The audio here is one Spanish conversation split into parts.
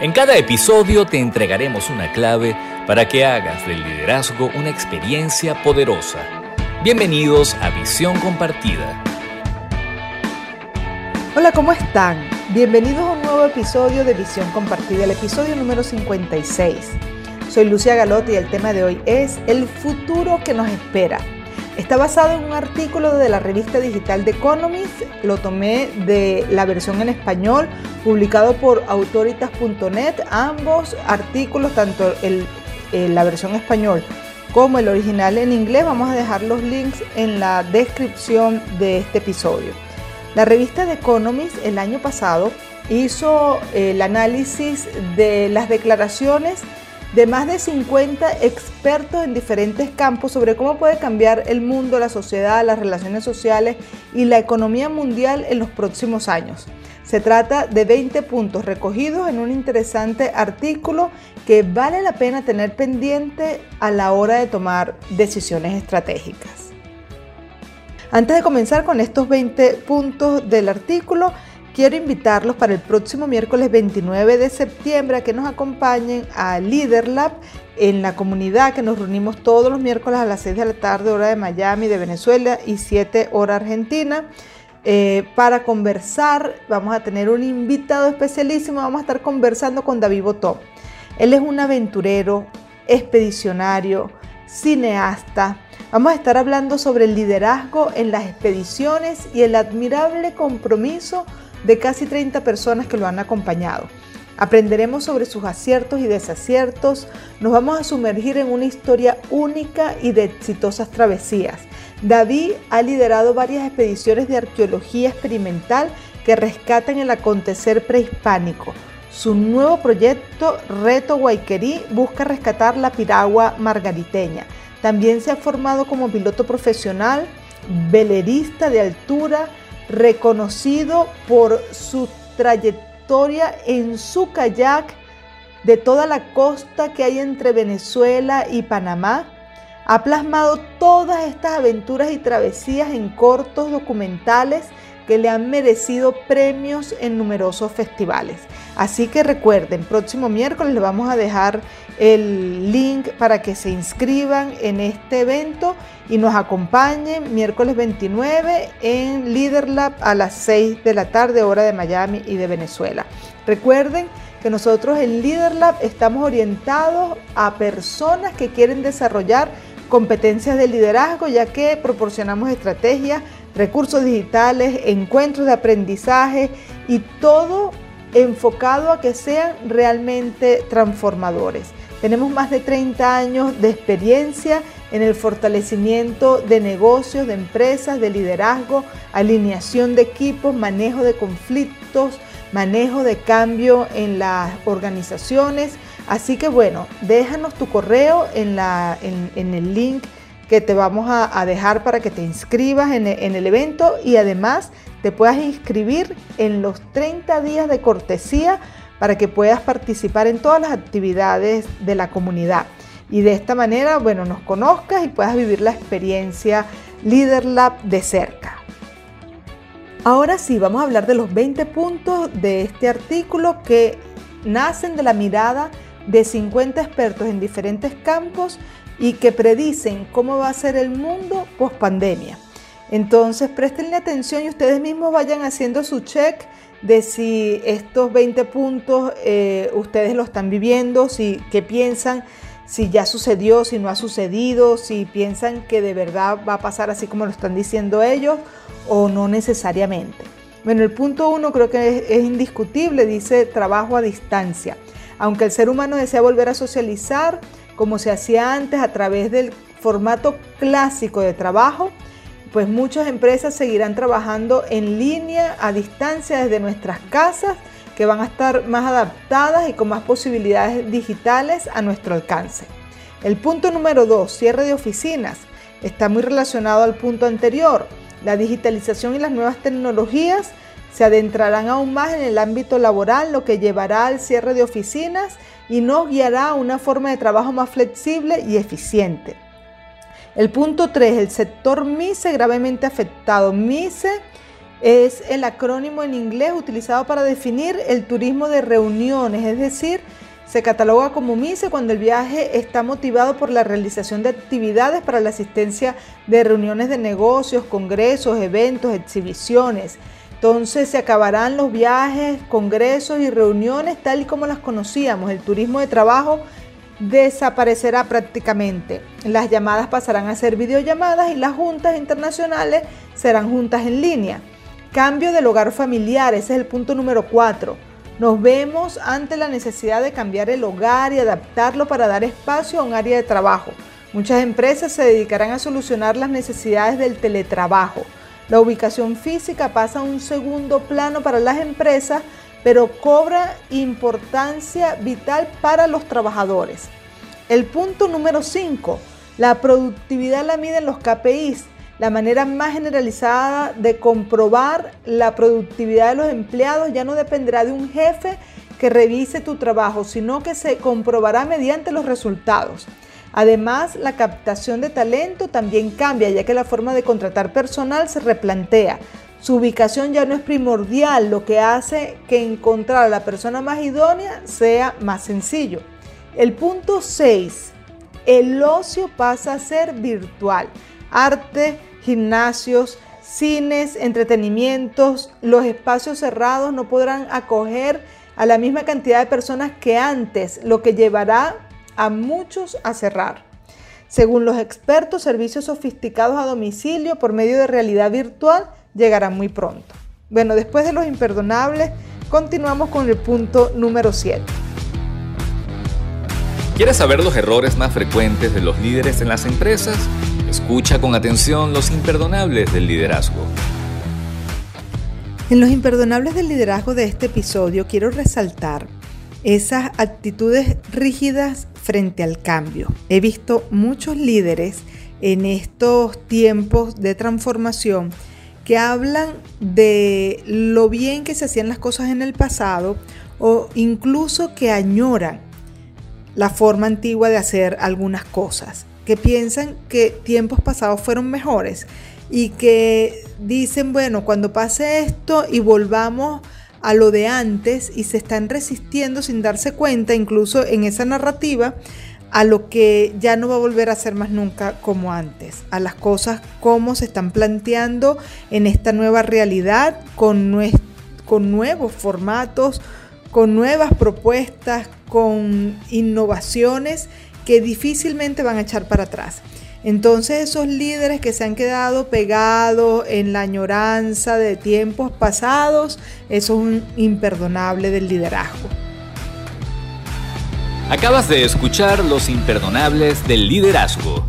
En cada episodio te entregaremos una clave para que hagas del liderazgo una experiencia poderosa. Bienvenidos a Visión Compartida. Hola, ¿cómo están? Bienvenidos a un nuevo episodio de Visión Compartida, el episodio número 56. Soy Lucia Galotti y el tema de hoy es el futuro que nos espera. Está basado en un artículo de la revista digital The Economist, lo tomé de la versión en español, publicado por autoritas.net. Ambos artículos, tanto la versión español como el original en inglés, vamos a dejar los links en la descripción de este episodio. La revista The Economist el año pasado hizo el análisis de las declaraciones de más de 50 expertos en diferentes campos sobre cómo puede cambiar el mundo, la sociedad, las relaciones sociales y la economía mundial en los próximos años. Se trata de 20 puntos recogidos en un interesante artículo que vale la pena tener pendiente a la hora de tomar decisiones estratégicas. Antes de comenzar con estos 20 puntos del artículo, Quiero invitarlos para el próximo miércoles 29 de septiembre a que nos acompañen a Leader Lab en la comunidad que nos reunimos todos los miércoles a las 6 de la tarde, hora de Miami, de Venezuela y 7 hora Argentina. Eh, para conversar, vamos a tener un invitado especialísimo, vamos a estar conversando con David Botó. Él es un aventurero, expedicionario, cineasta. Vamos a estar hablando sobre el liderazgo en las expediciones y el admirable compromiso de casi 30 personas que lo han acompañado. Aprenderemos sobre sus aciertos y desaciertos, nos vamos a sumergir en una historia única y de exitosas travesías. David ha liderado varias expediciones de arqueología experimental que rescatan el acontecer prehispánico. Su nuevo proyecto, Reto Guayquerí, busca rescatar la piragua margariteña. También se ha formado como piloto profesional, velerista de altura, reconocido por su trayectoria en su kayak de toda la costa que hay entre Venezuela y Panamá. Ha plasmado todas estas aventuras y travesías en cortos documentales que le han merecido premios en numerosos festivales. Así que recuerden, próximo miércoles les vamos a dejar el link para que se inscriban en este evento y nos acompañen miércoles 29 en Leader Lab a las 6 de la tarde, hora de Miami y de Venezuela. Recuerden que nosotros en Leader Lab estamos orientados a personas que quieren desarrollar competencias de liderazgo, ya que proporcionamos estrategias, recursos digitales, encuentros de aprendizaje y todo enfocado a que sean realmente transformadores. Tenemos más de 30 años de experiencia en el fortalecimiento de negocios, de empresas, de liderazgo, alineación de equipos, manejo de conflictos, manejo de cambio en las organizaciones. Así que bueno, déjanos tu correo en, el link que te vamos a, dejar para que te inscribas en, en el evento y además te puedas inscribir en los 30 días de cortesía para que puedas participar en todas las actividades de la comunidad. Y de esta manera, bueno, nos conozcas y puedas vivir la experiencia Leader Lab de cerca. Ahora sí, vamos a hablar de los 20 puntos de este artículo que nacen de la mirada de 50 expertos en diferentes campos y que predicen cómo va a ser el mundo post pandemia. Entonces, prestenle atención y ustedes mismos vayan haciendo su check de si estos 20 puntos eh, ustedes lo están viviendo, si qué piensan, si ya sucedió, si no ha sucedido, si piensan que de verdad va a pasar así como lo están diciendo ellos o no necesariamente. Bueno, el punto uno creo que es, es indiscutible, dice trabajo a distancia. Aunque el ser humano desea volver a socializar como se hacía antes a través del formato clásico de trabajo, pues muchas empresas seguirán trabajando en línea, a distancia desde nuestras casas, que van a estar más adaptadas y con más posibilidades digitales a nuestro alcance. El punto número dos, cierre de oficinas, está muy relacionado al punto anterior. La digitalización y las nuevas tecnologías se adentrarán aún más en el ámbito laboral, lo que llevará al cierre de oficinas y nos guiará a una forma de trabajo más flexible y eficiente. El punto 3, el sector MISE gravemente afectado. MISE Es el acrónimo en inglés utilizado para definir el turismo de reuniones, es decir, se cataloga como MICE cuando el viaje está motivado por la realización de actividades para la asistencia de reuniones de negocios, congresos, eventos, exhibiciones. Entonces se acabarán los viajes, congresos y reuniones tal y como las conocíamos. El turismo de trabajo desaparecerá prácticamente. Las llamadas pasarán a ser videollamadas y las juntas internacionales serán juntas en línea. Cambio del hogar familiar, ese es el punto número 4 nos vemos ante la necesidad de cambiar el hogar y adaptarlo para dar espacio a un área de trabajo. Muchas empresas se dedicarán a solucionar las necesidades del teletrabajo. La ubicación física pasa a un segundo plano para las empresas, pero cobra importancia vital para los trabajadores. El punto número 5. La productividad la miden los KPIs la manera más generalizada de comprobar la productividad de los empleados ya no dependerá de un jefe que revise tu trabajo, sino que se comprobará mediante los resultados. Además, la captación de talento también cambia, ya que la forma de contratar personal se replantea. Su ubicación ya no es primordial, lo que hace que encontrar a la persona más idónea sea más sencillo. El punto 6. El ocio pasa a ser virtual. Arte, gimnasios, cines, entretenimientos, los espacios cerrados no podrán acoger a la misma cantidad de personas que antes, lo que llevará a muchos a cerrar. Según los expertos, servicios sofisticados a domicilio por medio de realidad virtual llegarán muy pronto. Bueno, después de los imperdonables, continuamos con el punto número 7. ¿Quieres saber los errores más frecuentes de los líderes en las empresas? Escucha con atención los imperdonables del liderazgo. En los imperdonables del liderazgo de este episodio quiero resaltar esas actitudes rígidas frente al cambio. He visto muchos líderes en estos tiempos de transformación que hablan de lo bien que se hacían las cosas en el pasado o incluso que añoran la forma antigua de hacer algunas cosas que piensan que tiempos pasados fueron mejores y que dicen, bueno, cuando pase esto y volvamos a lo de antes y se están resistiendo sin darse cuenta, incluso en esa narrativa, a lo que ya no va a volver a ser más nunca como antes, a las cosas como se están planteando en esta nueva realidad con, con nuevos formatos, con nuevas propuestas, con innovaciones que difícilmente van a echar para atrás. Entonces esos líderes que se han quedado pegados en la añoranza de tiempos pasados, eso es un imperdonable del liderazgo. Acabas de escuchar Los Imperdonables del Liderazgo.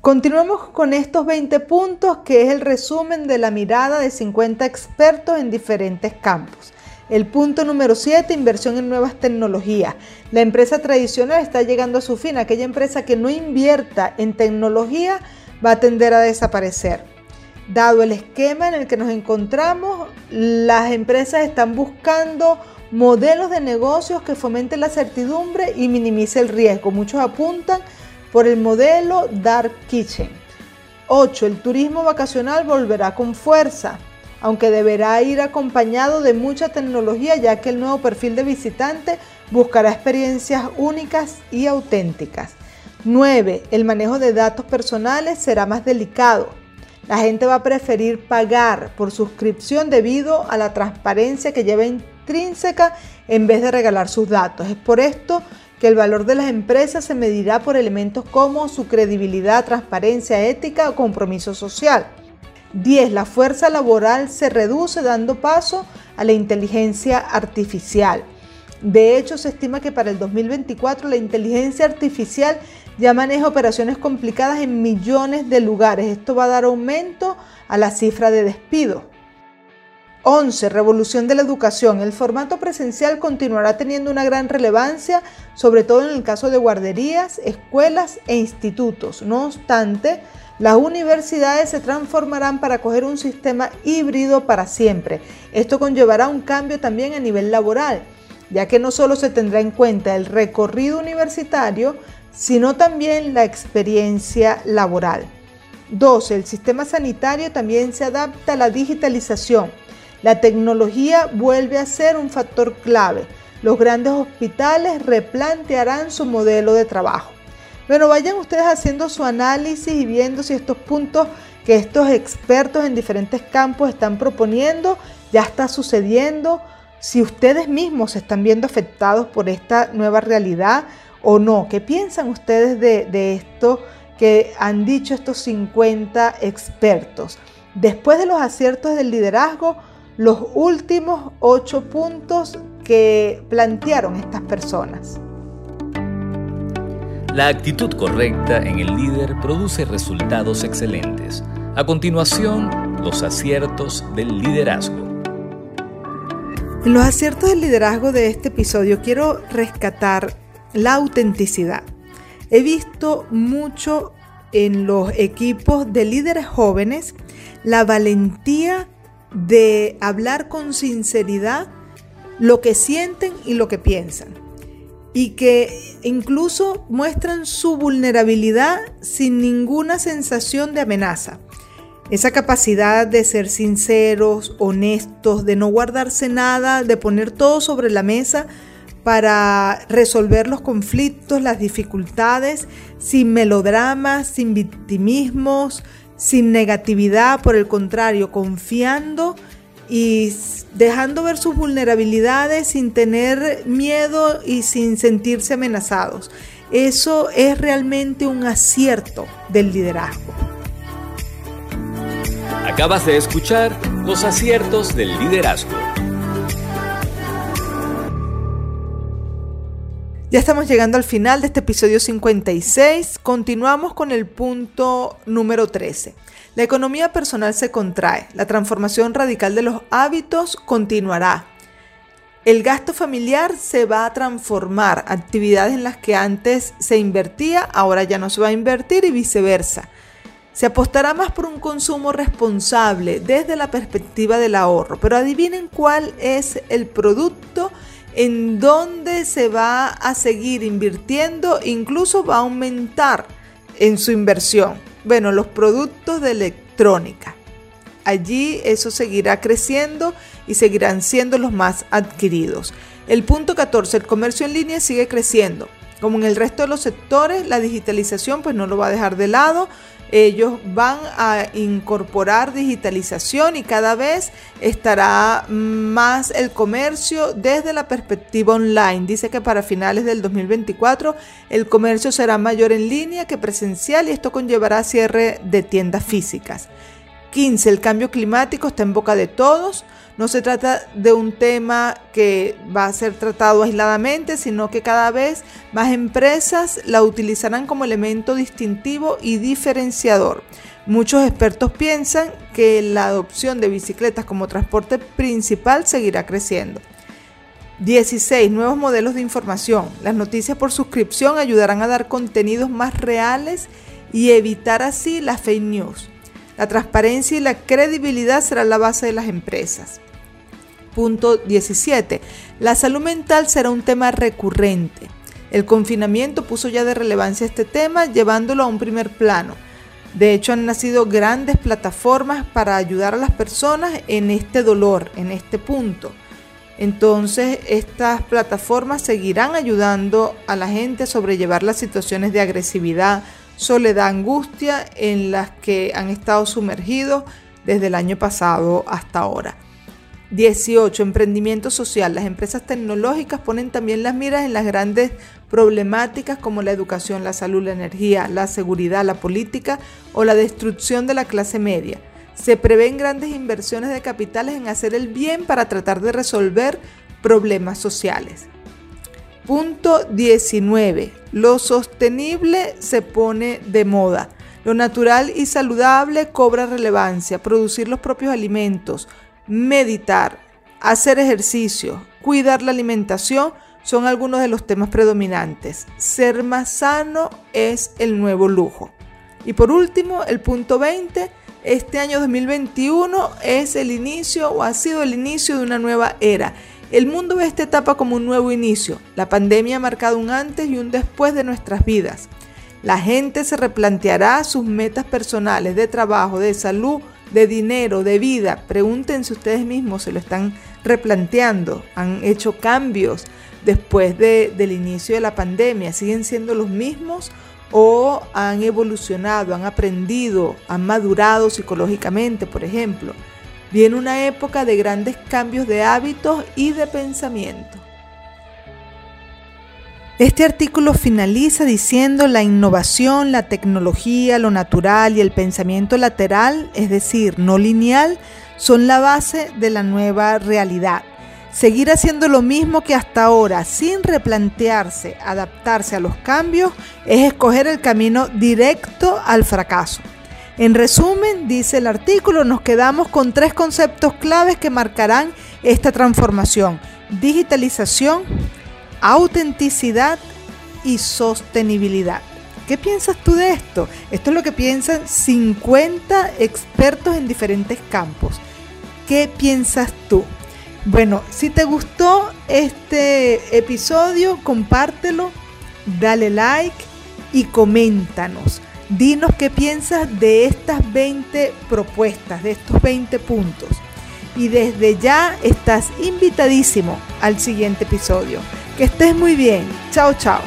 Continuamos con estos 20 puntos que es el resumen de la mirada de 50 expertos en diferentes campos. El punto número 7, inversión en nuevas tecnologías. La empresa tradicional está llegando a su fin. Aquella empresa que no invierta en tecnología va a tender a desaparecer. Dado el esquema en el que nos encontramos, las empresas están buscando modelos de negocios que fomenten la certidumbre y minimice el riesgo. Muchos apuntan por el modelo Dark Kitchen. 8. El turismo vacacional volverá con fuerza aunque deberá ir acompañado de mucha tecnología ya que el nuevo perfil de visitante buscará experiencias únicas y auténticas. 9. El manejo de datos personales será más delicado. La gente va a preferir pagar por suscripción debido a la transparencia que lleva intrínseca en vez de regalar sus datos. Es por esto que el valor de las empresas se medirá por elementos como su credibilidad, transparencia, ética o compromiso social. 10. La fuerza laboral se reduce dando paso a la inteligencia artificial. De hecho, se estima que para el 2024 la inteligencia artificial ya maneja operaciones complicadas en millones de lugares. Esto va a dar aumento a la cifra de despido. 11. Revolución de la educación. El formato presencial continuará teniendo una gran relevancia, sobre todo en el caso de guarderías, escuelas e institutos. No obstante, las universidades se transformarán para coger un sistema híbrido para siempre. Esto conllevará un cambio también a nivel laboral, ya que no solo se tendrá en cuenta el recorrido universitario, sino también la experiencia laboral. 12. El sistema sanitario también se adapta a la digitalización. La tecnología vuelve a ser un factor clave. Los grandes hospitales replantearán su modelo de trabajo. Bueno, vayan ustedes haciendo su análisis y viendo si estos puntos que estos expertos en diferentes campos están proponiendo ya está sucediendo, si ustedes mismos se están viendo afectados por esta nueva realidad o no. ¿Qué piensan ustedes de, de esto que han dicho estos 50 expertos? Después de los aciertos del liderazgo, los últimos ocho puntos que plantearon estas personas. La actitud correcta en el líder produce resultados excelentes. A continuación, los aciertos del liderazgo. En los aciertos del liderazgo de este episodio quiero rescatar la autenticidad. He visto mucho en los equipos de líderes jóvenes la valentía de hablar con sinceridad lo que sienten y lo que piensan y que incluso muestran su vulnerabilidad sin ninguna sensación de amenaza. Esa capacidad de ser sinceros, honestos, de no guardarse nada, de poner todo sobre la mesa para resolver los conflictos, las dificultades, sin melodramas, sin victimismos, sin negatividad, por el contrario, confiando y dejando ver sus vulnerabilidades sin tener miedo y sin sentirse amenazados. Eso es realmente un acierto del liderazgo. Acabas de escuchar los aciertos del liderazgo. Ya estamos llegando al final de este episodio 56. Continuamos con el punto número 13. La economía personal se contrae. La transformación radical de los hábitos continuará. El gasto familiar se va a transformar. Actividades en las que antes se invertía, ahora ya no se va a invertir y viceversa. Se apostará más por un consumo responsable desde la perspectiva del ahorro. Pero adivinen cuál es el producto en dónde se va a seguir invirtiendo, incluso va a aumentar en su inversión. Bueno, los productos de electrónica. Allí eso seguirá creciendo y seguirán siendo los más adquiridos. El punto 14, el comercio en línea sigue creciendo. Como en el resto de los sectores, la digitalización pues no lo va a dejar de lado ellos van a incorporar digitalización y cada vez estará más el comercio desde la perspectiva online. Dice que para finales del 2024 el comercio será mayor en línea que presencial y esto conllevará cierre de tiendas físicas. 15. El cambio climático está en boca de todos. No se trata de un tema que va a ser tratado aisladamente, sino que cada vez más empresas la utilizarán como elemento distintivo y diferenciador. Muchos expertos piensan que la adopción de bicicletas como transporte principal seguirá creciendo. 16. Nuevos modelos de información. Las noticias por suscripción ayudarán a dar contenidos más reales y evitar así las fake news. La transparencia y la credibilidad serán la base de las empresas. Punto 17. La salud mental será un tema recurrente. El confinamiento puso ya de relevancia este tema, llevándolo a un primer plano. De hecho, han nacido grandes plataformas para ayudar a las personas en este dolor, en este punto. Entonces, estas plataformas seguirán ayudando a la gente a sobrellevar las situaciones de agresividad, soledad, angustia en las que han estado sumergidos desde el año pasado hasta ahora. 18. Emprendimiento social. Las empresas tecnológicas ponen también las miras en las grandes problemáticas como la educación, la salud, la energía, la seguridad, la política o la destrucción de la clase media. Se prevén grandes inversiones de capitales en hacer el bien para tratar de resolver problemas sociales. Punto 19. Lo sostenible se pone de moda. Lo natural y saludable cobra relevancia. Producir los propios alimentos, meditar, hacer ejercicio, cuidar la alimentación son algunos de los temas predominantes. Ser más sano es el nuevo lujo. Y por último, el punto 20, este año 2021 es el inicio o ha sido el inicio de una nueva era. El mundo ve esta etapa como un nuevo inicio. La pandemia ha marcado un antes y un después de nuestras vidas. La gente se replanteará sus metas personales de trabajo, de salud, de dinero, de vida. Pregúntense ustedes mismos, se lo están replanteando, han hecho cambios después del inicio de la pandemia, siguen siendo los mismos o han evolucionado, han aprendido, han madurado psicológicamente, por ejemplo. Viene una época de grandes cambios de hábitos y de pensamiento. Este artículo finaliza diciendo la innovación, la tecnología, lo natural y el pensamiento lateral, es decir, no lineal, son la base de la nueva realidad. Seguir haciendo lo mismo que hasta ahora sin replantearse, adaptarse a los cambios, es escoger el camino directo al fracaso. En resumen, dice el artículo, nos quedamos con tres conceptos claves que marcarán esta transformación. Digitalización, autenticidad y sostenibilidad. ¿Qué piensas tú de esto? Esto es lo que piensan 50 expertos en diferentes campos. ¿Qué piensas tú? Bueno, si te gustó este episodio, compártelo, dale like y coméntanos. Dinos qué piensas de estas 20 propuestas, de estos 20 puntos. Y desde ya estás invitadísimo al siguiente episodio. Que estés muy bien. Chao, chao.